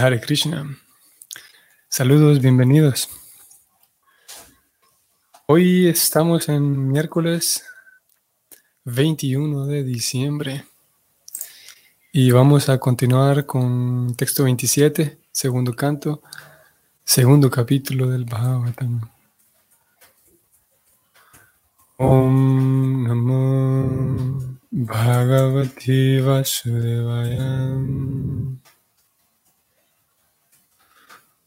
Hare Krishna. Saludos, bienvenidos. Hoy estamos en miércoles 21 de diciembre y vamos a continuar con texto 27, segundo canto, segundo capítulo del Bhagavatam. Om Namo Bhagavati Vasudevaya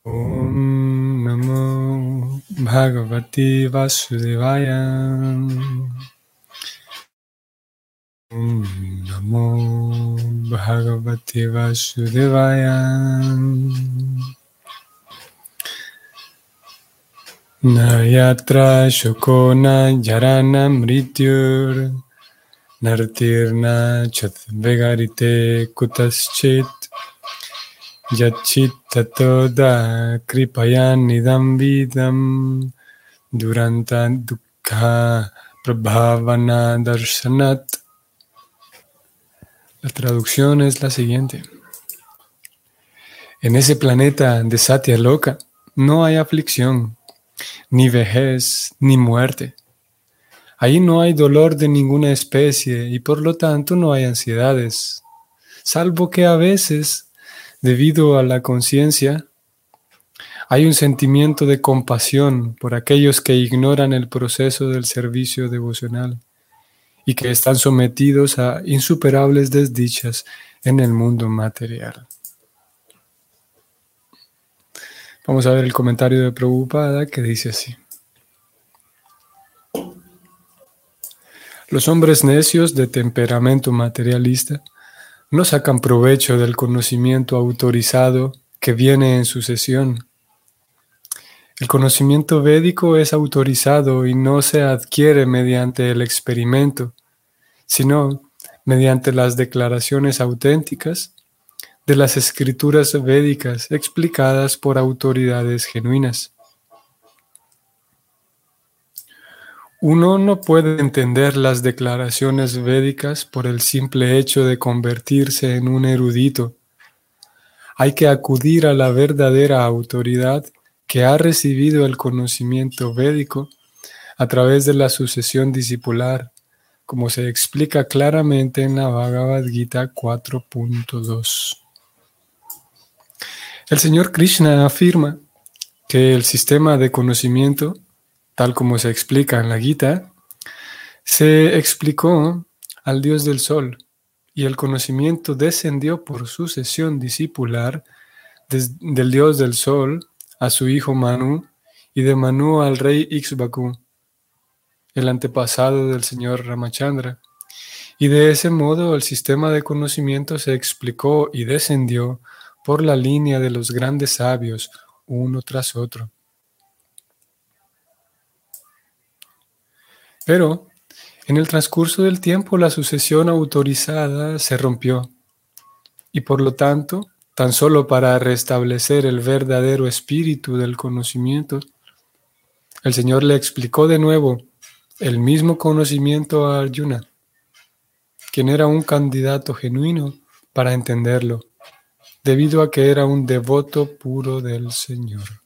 Om Namo Bhagavati Vasudevaya. Om Namo Bhagavati Vasudevaya. Nayatra Shokona Yarana Mrityur. Nartirna Chatvegarite Kutaschit Yachitatoda Kripayan Nidam Vidam Duranta Dukha Prabhavana Darshanat. La traducción es la siguiente. En ese planeta de Satya Loka no hay aflicción, ni vejez, ni muerte. Ahí no hay dolor de ninguna especie y por lo tanto no hay ansiedades, salvo que a veces Debido a la conciencia, hay un sentimiento de compasión por aquellos que ignoran el proceso del servicio devocional y que están sometidos a insuperables desdichas en el mundo material. Vamos a ver el comentario de Prabhupada que dice así. Los hombres necios de temperamento materialista no sacan provecho del conocimiento autorizado que viene en sucesión. El conocimiento védico es autorizado y no se adquiere mediante el experimento, sino mediante las declaraciones auténticas de las escrituras védicas explicadas por autoridades genuinas. Uno no puede entender las declaraciones védicas por el simple hecho de convertirse en un erudito. Hay que acudir a la verdadera autoridad que ha recibido el conocimiento védico a través de la sucesión discipular, como se explica claramente en la Bhagavad Gita 4.2. El Señor Krishna afirma que el sistema de conocimiento tal como se explica en la Gita, se explicó al Dios del Sol y el conocimiento descendió por sucesión discipular del Dios del Sol a su hijo Manu y de Manu al rey Ixbaku, el antepasado del señor Ramachandra. Y de ese modo el sistema de conocimiento se explicó y descendió por la línea de los grandes sabios, uno tras otro. Pero en el transcurso del tiempo la sucesión autorizada se rompió y por lo tanto, tan solo para restablecer el verdadero espíritu del conocimiento, el Señor le explicó de nuevo el mismo conocimiento a Arjuna, quien era un candidato genuino para entenderlo, debido a que era un devoto puro del Señor.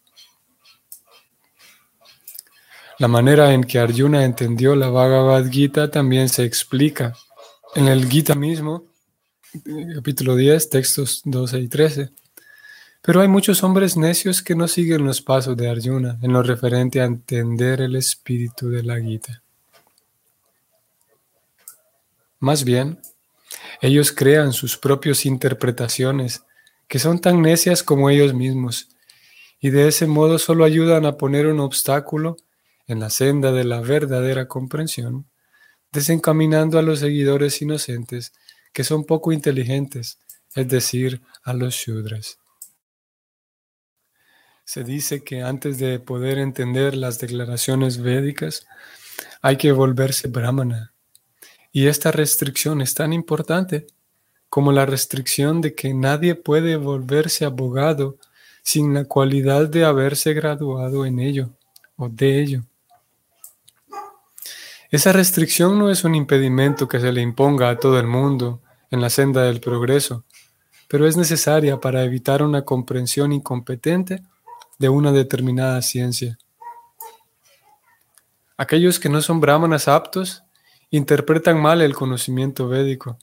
La manera en que Arjuna entendió la Bhagavad Gita también se explica en el Gita mismo, capítulo 10, textos 12 y 13. Pero hay muchos hombres necios que no siguen los pasos de Arjuna en lo referente a entender el espíritu de la Gita. Más bien, ellos crean sus propias interpretaciones que son tan necias como ellos mismos y de ese modo solo ayudan a poner un obstáculo en la senda de la verdadera comprensión, desencaminando a los seguidores inocentes que son poco inteligentes, es decir, a los Shudras. Se dice que antes de poder entender las declaraciones védicas, hay que volverse brahmana. Y esta restricción es tan importante como la restricción de que nadie puede volverse abogado sin la cualidad de haberse graduado en ello o de ello. Esa restricción no es un impedimento que se le imponga a todo el mundo en la senda del progreso, pero es necesaria para evitar una comprensión incompetente de una determinada ciencia. Aquellos que no son brahmanas aptos interpretan mal el conocimiento védico.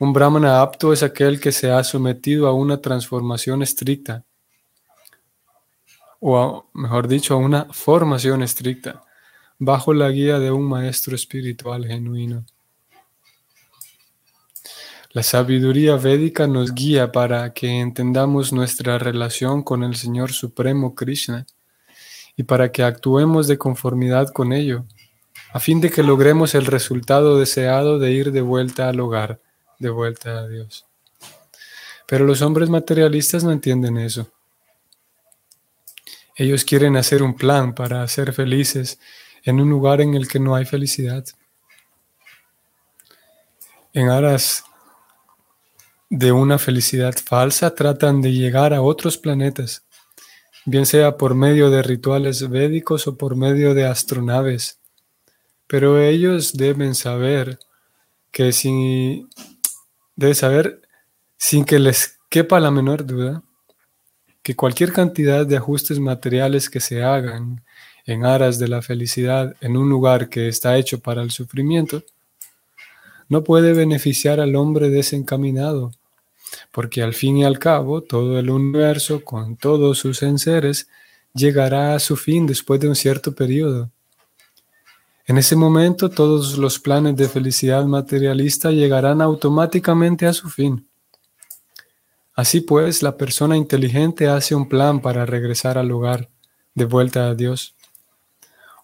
Un brahmana apto es aquel que se ha sometido a una transformación estricta, o mejor dicho, a una formación estricta, bajo la guía de un maestro espiritual genuino. La sabiduría védica nos guía para que entendamos nuestra relación con el Señor Supremo Krishna y para que actuemos de conformidad con ello, a fin de que logremos el resultado deseado de ir de vuelta al hogar, de vuelta a Dios. Pero los hombres materialistas no entienden eso. Ellos quieren hacer un plan para ser felices en un lugar en el que no hay felicidad. En aras de una felicidad falsa tratan de llegar a otros planetas, bien sea por medio de rituales védicos o por medio de astronaves. Pero ellos deben saber que si deben saber sin que les quepa la menor duda que cualquier cantidad de ajustes materiales que se hagan en aras de la felicidad en un lugar que está hecho para el sufrimiento no puede beneficiar al hombre desencaminado, porque al fin y al cabo todo el universo con todos sus enseres llegará a su fin después de un cierto periodo. En ese momento todos los planes de felicidad materialista llegarán automáticamente a su fin. Así pues, la persona inteligente hace un plan para regresar al hogar, de vuelta a Dios.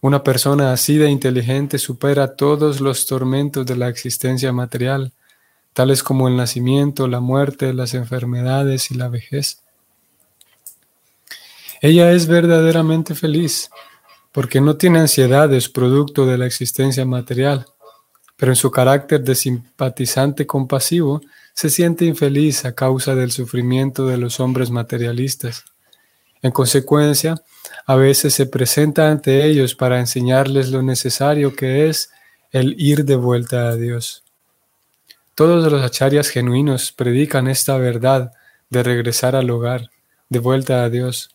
Una persona así de inteligente supera todos los tormentos de la existencia material, tales como el nacimiento, la muerte, las enfermedades y la vejez. Ella es verdaderamente feliz porque no tiene ansiedades producto de la existencia material, pero en su carácter de simpatizante compasivo se siente infeliz a causa del sufrimiento de los hombres materialistas. En consecuencia, a veces se presenta ante ellos para enseñarles lo necesario que es el ir de vuelta a Dios. Todos los acharyas genuinos predican esta verdad de regresar al hogar, de vuelta a Dios,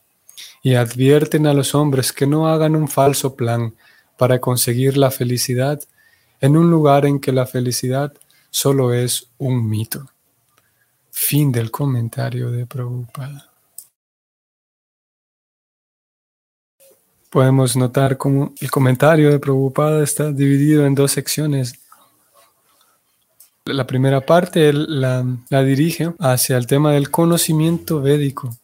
y advierten a los hombres que no hagan un falso plan para conseguir la felicidad en un lugar en que la felicidad solo es un mito. Fin del comentario de Prabhupada. Podemos notar cómo el comentario de Prabhupada está dividido en dos secciones. La primera parte la, la dirige hacia el tema del conocimiento védico.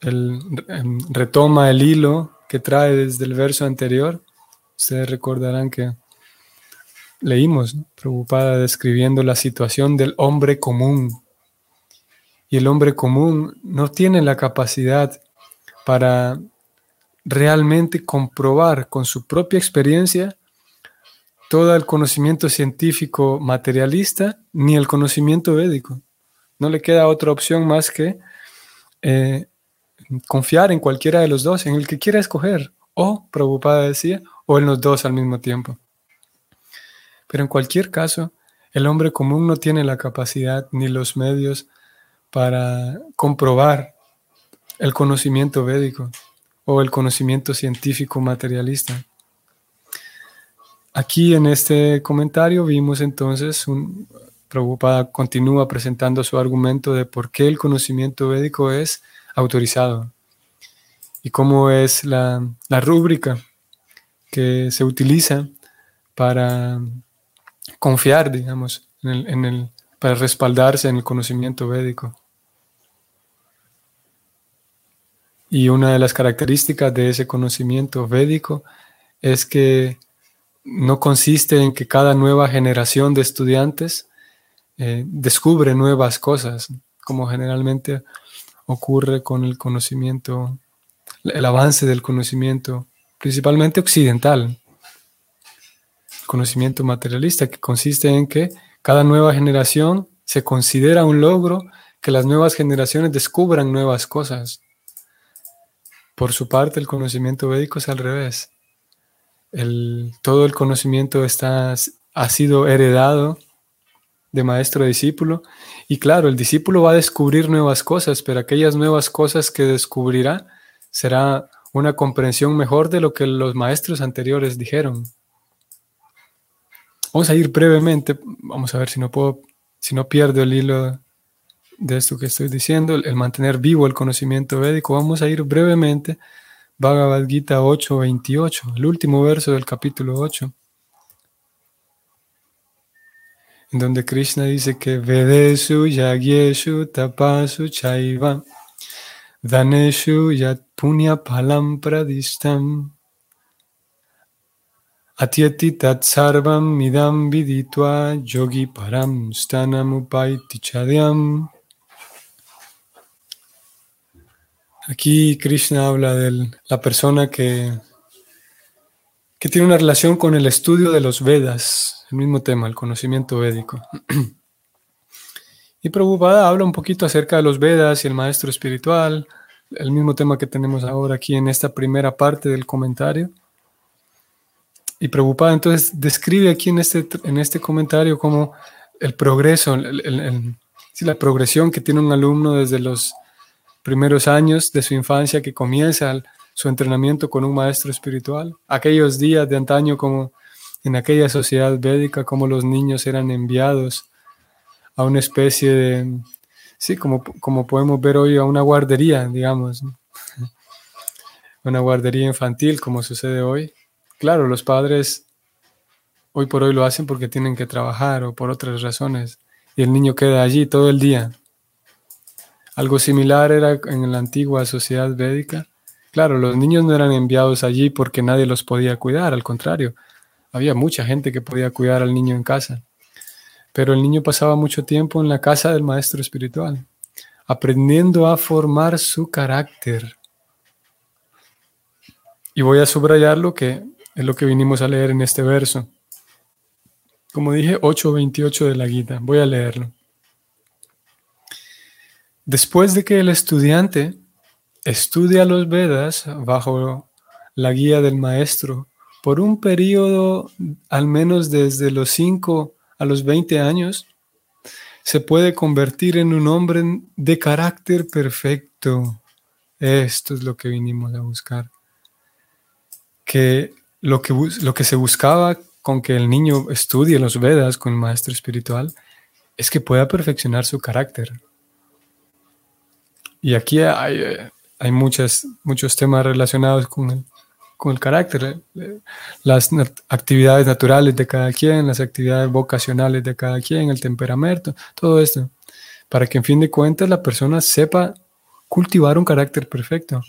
Él em, retoma el hilo que trae desde el verso anterior. Ustedes recordarán que leímos, ¿no? Describiendo la situación del hombre común. Y el hombre común no tiene la capacidad para realmente comprobar con su propia experiencia todo el conocimiento científico materialista ni el conocimiento védico. No le queda otra opción más que eh, confiar en cualquiera de los dos, en el que quiera escoger, o, Prabhupada decía, o en los dos al mismo tiempo. Pero en cualquier caso, el hombre común no tiene la capacidad ni los medios para comprobar el conocimiento védico o el conocimiento científico materialista. Aquí en este comentario vimos entonces un Prabhupada continúa presentando su argumento de por qué el conocimiento védico es autorizado y cómo es la, rúbrica que se utiliza para confiar, digamos, en el, para respaldarse en el conocimiento védico. Y una de las características de ese conocimiento védico es que no consiste en que cada nueva generación de estudiantes eh, descubre nuevas cosas, como generalmente ocurre con el conocimiento, el avance del conocimiento, principalmente occidental, conocimiento materialista, que consiste en que cada nueva generación se considera un logro que las nuevas generaciones descubran nuevas cosas. Por su parte, el conocimiento védico es al revés. El, todo el conocimiento está, ha sido heredado de maestro a discípulo. Y claro, el discípulo va a descubrir nuevas cosas, pero aquellas nuevas cosas que descubrirá será una comprensión mejor de lo que los maestros anteriores dijeron. Vamos a ir brevemente, vamos a ver si no puedo, si no pierdo el hilo de esto que estoy diciendo, el mantener vivo el conocimiento védico. Vamos a ir brevemente Bhagavad Gita 8:28, el último verso del capítulo 8, en donde Krishna dice que Vedesu Yagyeshu Tapasu Chaiva Daneshu Yat Punya Palam Pradistam Atyati Tat Sarvam Midam Viditva Yogi Param Stanam Upaiti Chadyam Aquí Krishna habla de la persona que, que tiene una relación con el estudio de los Vedas, el mismo tema, el conocimiento védico. Y Prabhupada habla un poquito acerca de los Vedas y el maestro espiritual, el mismo tema que tenemos ahora aquí en esta primera parte del comentario. Y Prabhupada entonces describe aquí en este, en este comentario como el progreso, la progresión que tiene un alumno desde los primeros años de su infancia que comienza su entrenamiento con un maestro espiritual. Aquellos días de antaño como en aquella sociedad védica, como los niños eran enviados a una especie de, sí, como, como podemos ver hoy, a una guardería, digamos, una guardería infantil como sucede hoy. Claro, los padres hoy por hoy lo hacen porque tienen que trabajar o por otras razones y el niño queda allí todo el día algo similar era en la antigua sociedad védica. Claro, los niños no eran enviados allí porque nadie los podía cuidar, al contrario, había mucha gente que podía cuidar al niño en casa. Pero el niño pasaba mucho tiempo en la casa del maestro espiritual, aprendiendo a formar su carácter. Y voy a subrayar lo que es lo que vinimos a leer en este verso. Como dije, 8.28 de la Gita. Voy a leerlo. Después de que el estudiante estudia los Vedas bajo la guía del maestro por un periodo al menos desde los 5 a los 20 años, se puede convertir en un hombre de carácter perfecto. Esto es lo que vinimos a buscar. Que lo que, lo que se buscaba con que el niño estudie los Vedas con el maestro espiritual es que pueda perfeccionar su carácter. Y aquí hay, eh, hay muchos temas relacionados con el, con el carácter, eh, las actividades naturales de cada quien, las actividades vocacionales de cada quien, el temperamento, todo esto, para que en fin de cuentas la persona sepa cultivar un carácter perfecto.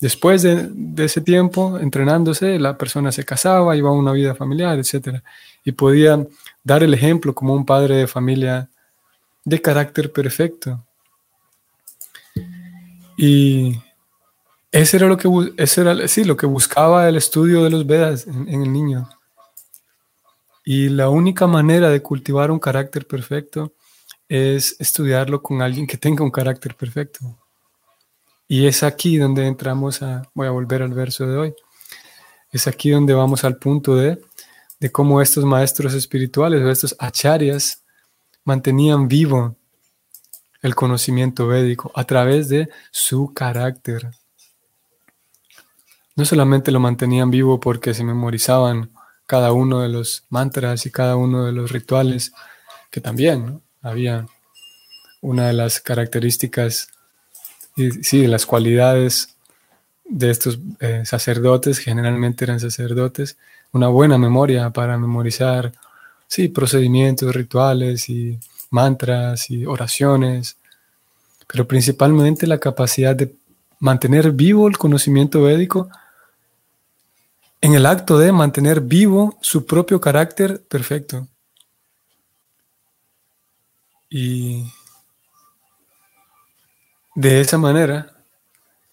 Después de, de, ese tiempo entrenándose, la persona se casaba, iba a una vida familiar, etc. Y podía dar el ejemplo como un padre de familia de carácter perfecto. Y ese era lo que, ese era, sí, lo que buscaba el estudio de los Vedas en, el niño. Y la única manera de cultivar un carácter perfecto es estudiarlo con alguien que tenga un carácter perfecto. Y es aquí donde entramos a, voy a volver al verso de hoy, es aquí donde vamos al punto de, de cómo estos maestros espirituales o estos acharyas mantenían vivo el conocimiento védico a través de su carácter. No solamente lo mantenían vivo porque se memorizaban cada uno de los mantras y cada uno de los rituales, que también había una de las características y sí, las cualidades de estos eh, sacerdotes, generalmente eran sacerdotes, una buena memoria para memorizar, sí, procedimientos, rituales y mantras y oraciones, pero principalmente la capacidad de mantener vivo el conocimiento védico en el acto de mantener vivo su propio carácter perfecto. Y de esa manera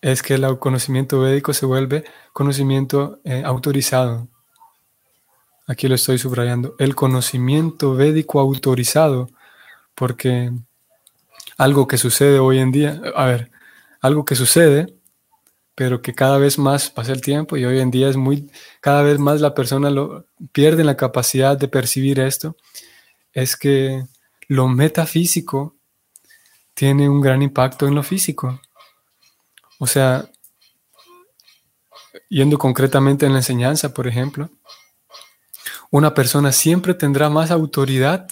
es que el conocimiento védico se vuelve conocimiento eh, autorizado. Aquí lo estoy subrayando. El conocimiento védico autorizado porque algo que sucede hoy en día, a ver, algo que sucede, pero que cada vez más pasa el tiempo y hoy en día es muy, cada vez más la persona pierde la capacidad de percibir esto, es que lo metafísico tiene un gran impacto en lo físico. O sea, yendo concretamente en la enseñanza, por ejemplo, una persona siempre tendrá más autoridad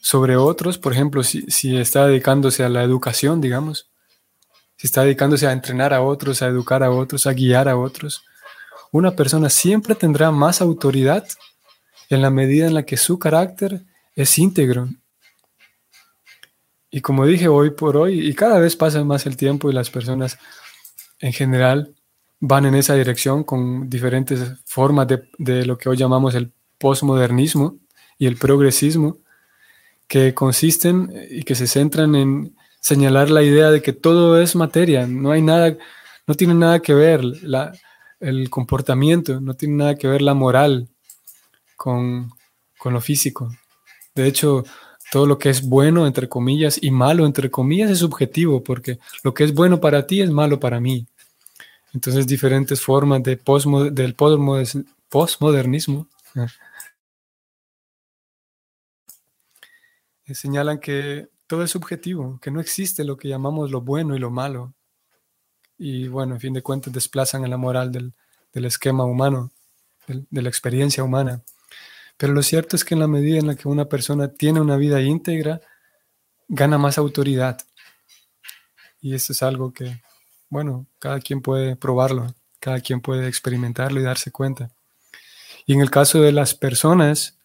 sobre otros, por ejemplo, si, si, está dedicándose a la educación, digamos, si está dedicándose a entrenar a otros, a educar a otros, a guiar a otros, una persona siempre tendrá más autoridad en la medida en la que su carácter es íntegro. Y como dije hoy por hoy, y cada vez pasa más el tiempo y las personas en general van en esa dirección con diferentes formas de, de lo que hoy llamamos el postmodernismo y el progresismo, que consisten y que se centran en señalar la idea de que todo es materia, no hay nada, no tiene nada que ver la, el comportamiento, no tiene nada que ver la moral con, con lo físico. De hecho, todo lo que es bueno, entre comillas, y malo, entre comillas, es subjetivo, porque lo que es bueno para ti es malo para mí. Entonces, diferentes formas de del postmodernismo señalan que todo es subjetivo, que no existe lo que llamamos lo bueno y lo malo. Y bueno, en fin de cuentas, desplazan a la moral del, esquema humano, de la experiencia humana. Pero lo cierto es que en la medida en la que una persona tiene una vida íntegra, gana más autoridad. Y eso es algo que, bueno, cada quien puede probarlo, cada quien puede experimentarlo y darse cuenta. Y en el caso de las personas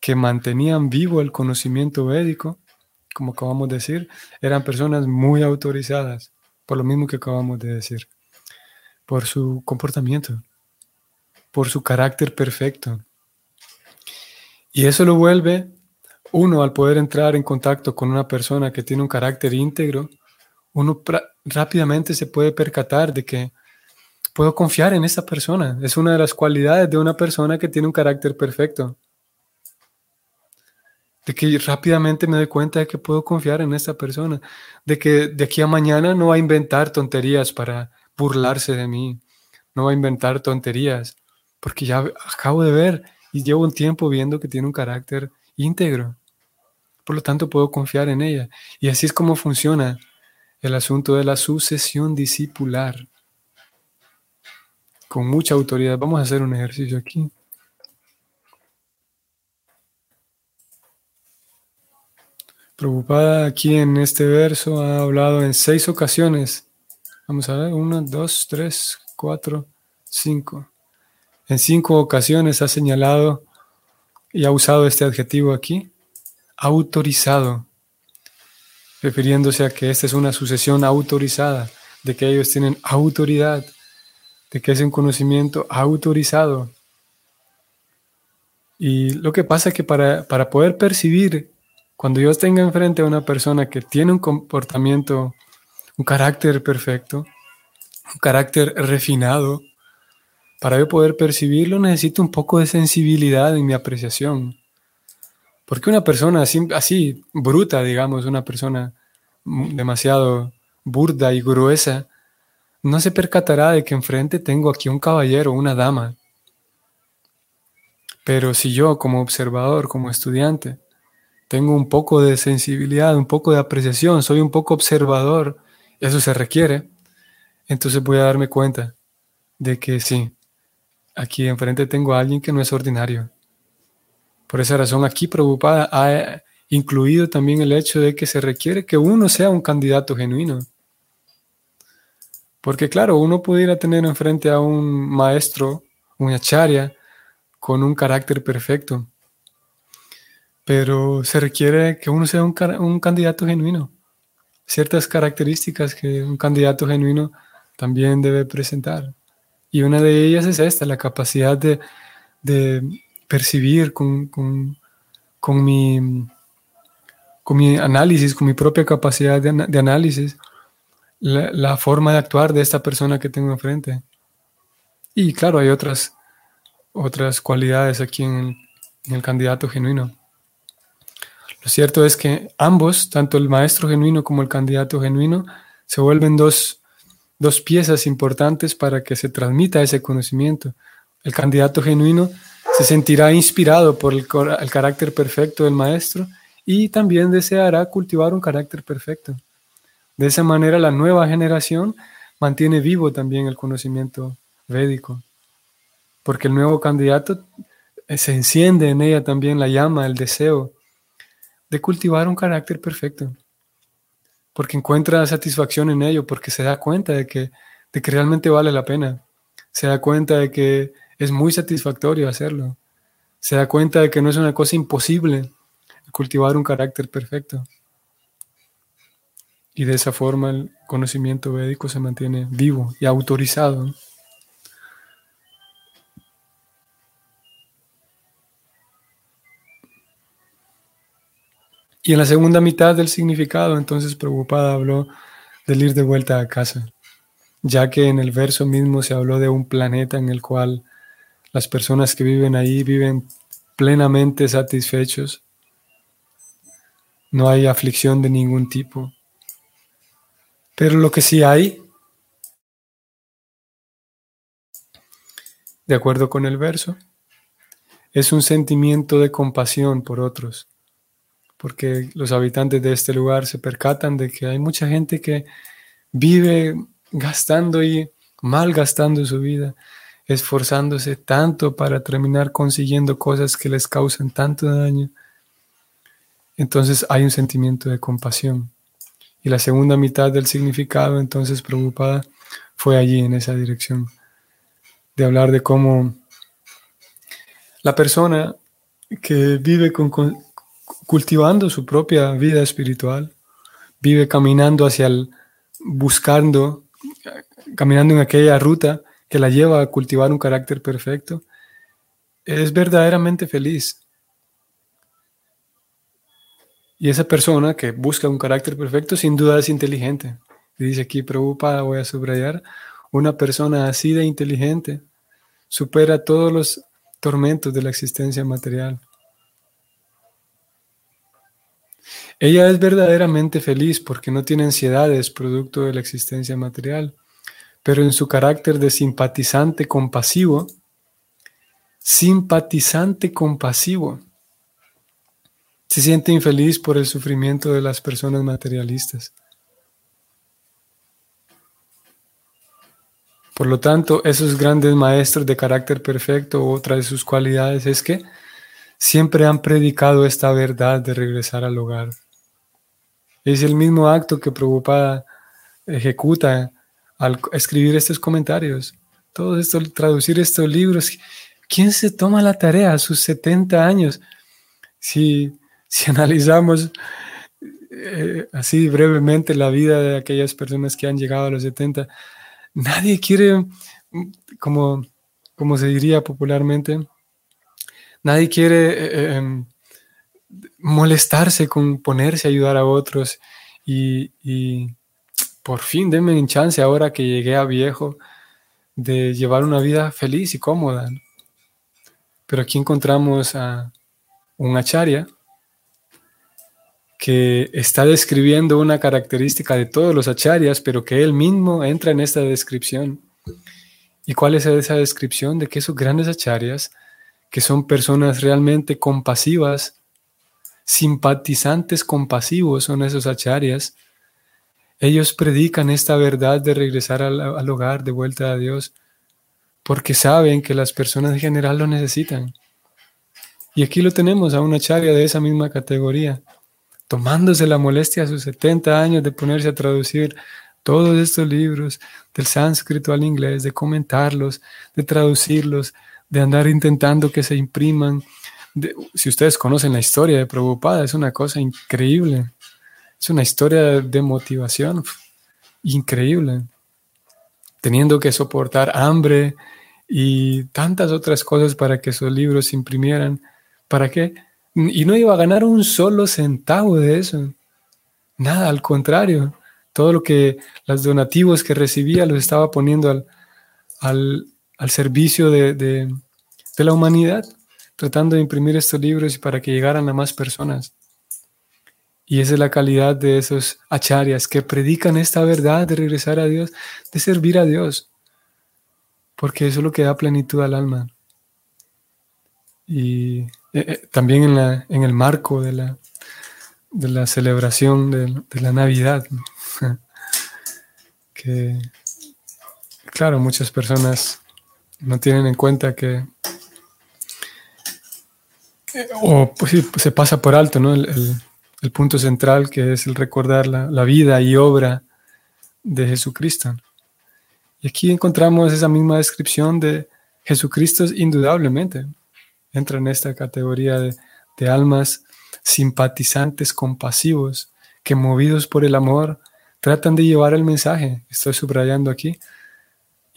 que mantenían vivo el conocimiento védico, como acabamos de decir, eran personas muy autorizadas, por lo mismo que acabamos de decir, por su comportamiento, por su carácter perfecto, y eso lo vuelve, uno, al poder entrar en contacto con una persona que tiene un carácter íntegro, uno rápidamente se puede percatar de que puedo confiar en esa persona. Es una de las cualidades de una persona que tiene un carácter perfecto. De que rápidamente me doy cuenta de que puedo confiar en esa persona. De que de aquí a mañana no va a inventar tonterías para burlarse de mí. No va a inventar tonterías. Porque ya acabo de ver y llevo un tiempo viendo que tiene un carácter íntegro. Por lo tanto, puedo confiar en ella. Y así es como funciona el asunto de la sucesión discipular. Con mucha autoridad. Vamos a hacer un ejercicio aquí. Preocupada aquí en este verso ha hablado en seis ocasiones. Vamos a ver, uno, dos, tres, cuatro, cinco. En cinco ocasiones ha señalado y ha usado este adjetivo aquí, autorizado, refiriéndose a que esta es una sucesión autorizada, de que ellos tienen autoridad, de que es un conocimiento autorizado. Y lo que pasa es que para, para poder percibir, cuando yo tenga enfrente a una persona que tiene un comportamiento, un carácter perfecto, un carácter refinado, para yo poder percibirlo necesito un poco de sensibilidad en mi apreciación. Porque una persona así, así bruta, digamos, una persona demasiado burda y gruesa, no se percatará de que enfrente tengo aquí un caballero, una dama. Pero si yo como observador, como estudiante, tengo un poco de sensibilidad, un poco de apreciación, soy un poco observador, eso se requiere, entonces voy a darme cuenta de que sí, aquí enfrente tengo a alguien que no es ordinario. Por esa razón aquí preocupada ha incluido también el hecho de que se requiere que uno sea un candidato genuino. Porque claro, uno pudiera tener enfrente a un maestro, un acharya, con un carácter perfecto. Pero se requiere que uno sea un, un candidato genuino. Ciertas características que un candidato genuino también debe presentar. Y una de ellas es esta, la capacidad de, percibir con, mi, con mi análisis, con mi propia capacidad de, análisis, la, forma de actuar de esta persona que tengo enfrente. Y claro, hay otras, otras cualidades aquí en el candidato genuino. Lo cierto es que ambos, tanto el maestro genuino como el candidato genuino, se vuelven dos dos piezas importantes para que se transmita ese conocimiento. El candidato genuino se sentirá inspirado por el, carácter perfecto del maestro y también deseará cultivar un carácter perfecto. De esa manera la nueva generación mantiene vivo también el conocimiento védico, porque el nuevo candidato eh, se enciende en ella también la llama, el deseo de cultivar un carácter perfecto, porque encuentra satisfacción en ello, porque se da cuenta de que, de que realmente vale la pena, se da cuenta de que es muy satisfactorio hacerlo, se da cuenta de que no es una cosa imposible cultivar un carácter perfecto. Y de esa forma el conocimiento védico se mantiene vivo y autorizado. Y en la segunda mitad del significado, entonces preocupada habló del ir de vuelta a casa, ya que en el verso mismo se habló de un planeta en el cual las personas que viven ahí viven plenamente satisfechos. No hay aflicción de ningún tipo. Pero lo que sí hay, de acuerdo con el verso, es un sentimiento de compasión por otros porque los habitantes de este lugar se percatan de que hay mucha gente que vive gastando y malgastando su vida, esforzándose tanto para terminar consiguiendo cosas que les causan tanto daño. Entonces hay un sentimiento de compasión. Y la segunda mitad del significado, entonces preocupada, fue allí en esa dirección, de hablar de cómo la persona que vive con, cultivando su propia vida espiritual, vive caminando hacia el, buscando, caminando en aquella ruta que la lleva a cultivar un carácter perfecto, es verdaderamente feliz. Y esa persona que busca un carácter perfecto sin duda es inteligente. dice aquí, preocupada, voy a subrayar, una persona así de inteligente supera todos los tormentos de la existencia material. Ella es verdaderamente feliz porque no tiene ansiedades producto de la existencia material, pero en su carácter de simpatizante compasivo, simpatizante compasivo, se siente infeliz por el sufrimiento de las personas materialistas. Por lo tanto, esos grandes maestros de carácter perfecto, otra de sus cualidades es que siempre han predicado esta verdad de regresar al hogar. Es el mismo acto que Prabhupada ejecuta al escribir estos comentarios. Todo esto, traducir estos libros. ¿Quién se toma la tarea a sus 70 años? Si, si analizamos eh, así brevemente la vida de aquellas personas que han llegado a los 70, nadie quiere, como, como se diría popularmente, nadie quiere eh, em, molestarse con ponerse a ayudar a otros y, por fin denme un chance ahora que llegué a viejo de llevar una vida feliz y cómoda. Pero aquí encontramos a un acharya que está describiendo una característica de todos los acharyas, pero que él mismo entra en esta descripción. ¿Y cuál es esa descripción? De que esos grandes acharyas, que son personas realmente compasivas, simpatizantes compasivos son esos acharyas. Ellos predican esta verdad de regresar al, hogar, de vuelta a Dios, porque saben que las personas en general lo necesitan. Y aquí lo tenemos a una acharya de esa misma categoría, tomándose la molestia a sus 70 años de ponerse a traducir todos estos libros del sánscrito al inglés, de comentarlos, de traducirlos, de andar intentando que se impriman si ustedes conocen la historia de Prabhupada, es una cosa increíble. Es una historia de motivación increíble. Teniendo que soportar hambre y tantas otras cosas para que esos libros se imprimieran. ¿Para qué? Y no iba a ganar un solo centavo de eso. Nada, al contrario. Todo lo que los donativos que recibía los estaba poniendo al, servicio de, de la humanidad tratando de imprimir estos libros para que llegaran a más personas. Y esa es la calidad de esos acharyas que predican esta verdad de regresar a Dios, de servir a Dios, porque eso es lo que da plenitud al alma. Y eh, eh, también en, la, en el marco de la, de la celebración de, la Navidad. que, claro, muchas personas no tienen en cuenta que, o pues, se pasa por alto ¿no? el, punto central que es el recordar la, vida y obra de Jesucristo. Y aquí encontramos esa misma descripción de Jesucristo indudablemente. Entra en esta categoría de, de almas simpatizantes, compasivos, que movidos por el amor tratan de llevar el mensaje. Estoy subrayando aquí.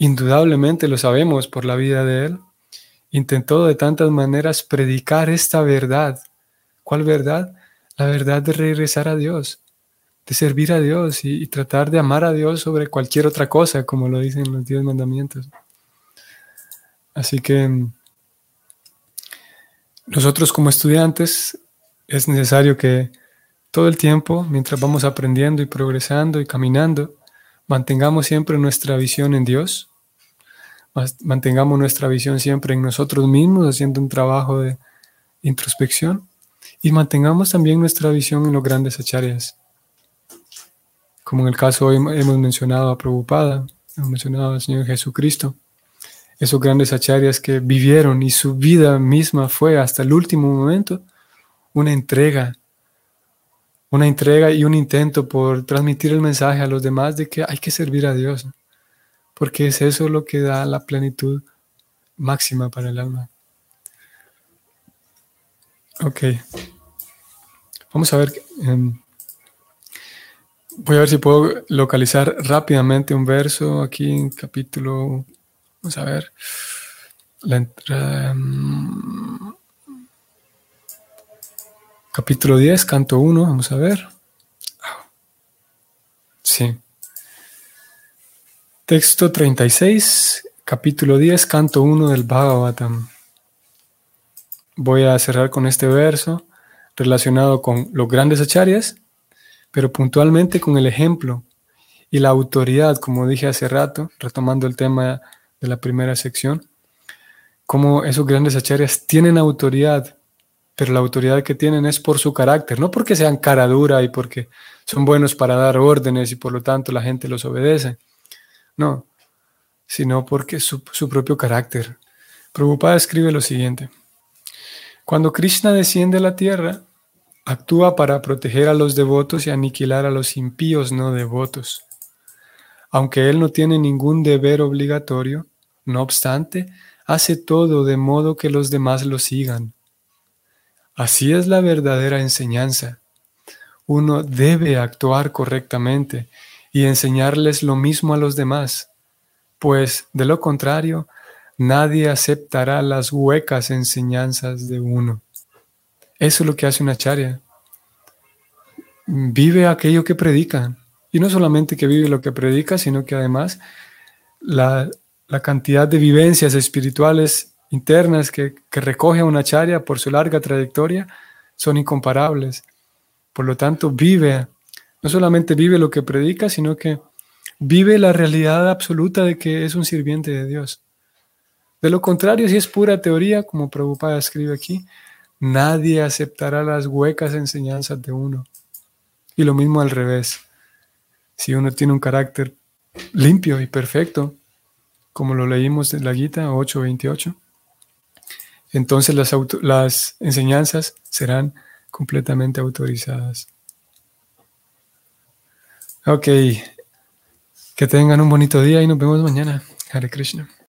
Indudablemente lo sabemos por la vida de él. Intentó de tantas maneras predicar esta verdad. ¿Cuál verdad? La verdad de regresar a Dios, de servir a Dios y, tratar de amar a Dios sobre cualquier otra cosa, como lo dicen los diez mandamientos. Así que nosotros como estudiantes es necesario que todo el tiempo, mientras vamos aprendiendo y progresando y caminando, mantengamos siempre nuestra visión en Dios, mantengamos nuestra visión siempre en nosotros mismos, haciendo un trabajo de introspección, y mantengamos también nuestra visión en los grandes acharyas. Como en el caso hoy hemos mencionado a Prabhupada, hemos mencionado al Señor Jesucristo, esos grandes acharyas que vivieron y su vida misma fue hasta el último momento una entrega, una entrega y un intento por transmitir el mensaje a los demás de que hay que servir a Dios, porque es eso lo que da la plenitud máxima para el alma. Ok. Vamos a ver. Em, voy a ver si puedo localizar rápidamente un verso aquí en capítulo. Vamos a ver. La entrada. Em, Capítulo 10, canto 1, vamos a ver. Sí. Texto 36, capítulo 10, canto 1 del Bhagavatam. Voy a cerrar con este verso relacionado con los grandes acharyas, pero puntualmente con el ejemplo y la autoridad, como dije hace rato, retomando el tema de la primera sección, cómo esos grandes acharyas tienen autoridad pero la autoridad que tienen es por su carácter, no porque sean cara dura y porque son buenos para dar órdenes y por lo tanto la gente los obedece, no, sino porque su, su propio carácter. Prabhupada escribe lo siguiente, cuando Krishna desciende a la tierra, actúa para proteger a los devotos y aniquilar a los impíos no devotos. Aunque él no tiene ningún deber obligatorio, no obstante, hace todo de modo que los demás lo sigan Así es la verdadera enseñanza. Uno debe actuar correctamente y enseñarles lo mismo a los demás, pues de lo contrario, nadie aceptará las huecas enseñanzas de uno. Eso es lo que hace una charia. Vive aquello que predica. Y no solamente que vive lo que predica, sino que además la, la cantidad de vivencias espirituales internas que, recoge a una charia por su larga trayectoria son incomparables. Por lo tanto, vive, no solamente vive lo que predica, sino que vive la realidad absoluta de que es un sirviente de Dios. De lo contrario, si es pura teoría, como Prabhupada escribe aquí, nadie aceptará las huecas enseñanzas de uno. Y lo mismo al revés. Si uno tiene un carácter limpio y perfecto, como lo leímos en la Gita 8.28, entonces las, las enseñanzas serán completamente autorizadas. Ok, que tengan un bonito día y nos vemos mañana. Hare Krishna.